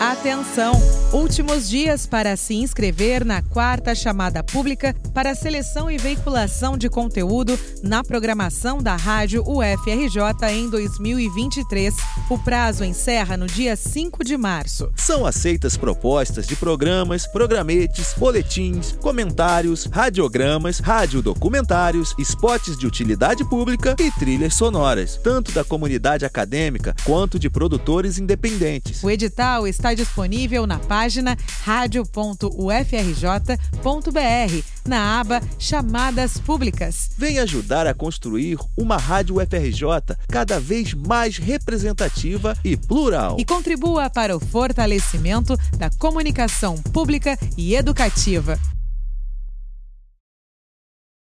Atenção! Últimos dias para se inscrever na quarta chamada pública para seleção e veiculação de conteúdo na programação da Rádio UFRJ em 2023. O prazo encerra no dia 5 de março. São aceitas propostas de programas, programetes, boletins, comentários, radiogramas, radiodocumentários, spots de utilidade pública e trilhas sonoras, tanto da comunidade acadêmica quanto de produtores independentes. O edital está disponível na página radio.ufrj.br, na aba Chamadas Públicas. Vem ajudar a construir uma rádio UFRJ cada vez mais representativa e plural. E contribua para o fortalecimento da comunicação pública e educativa.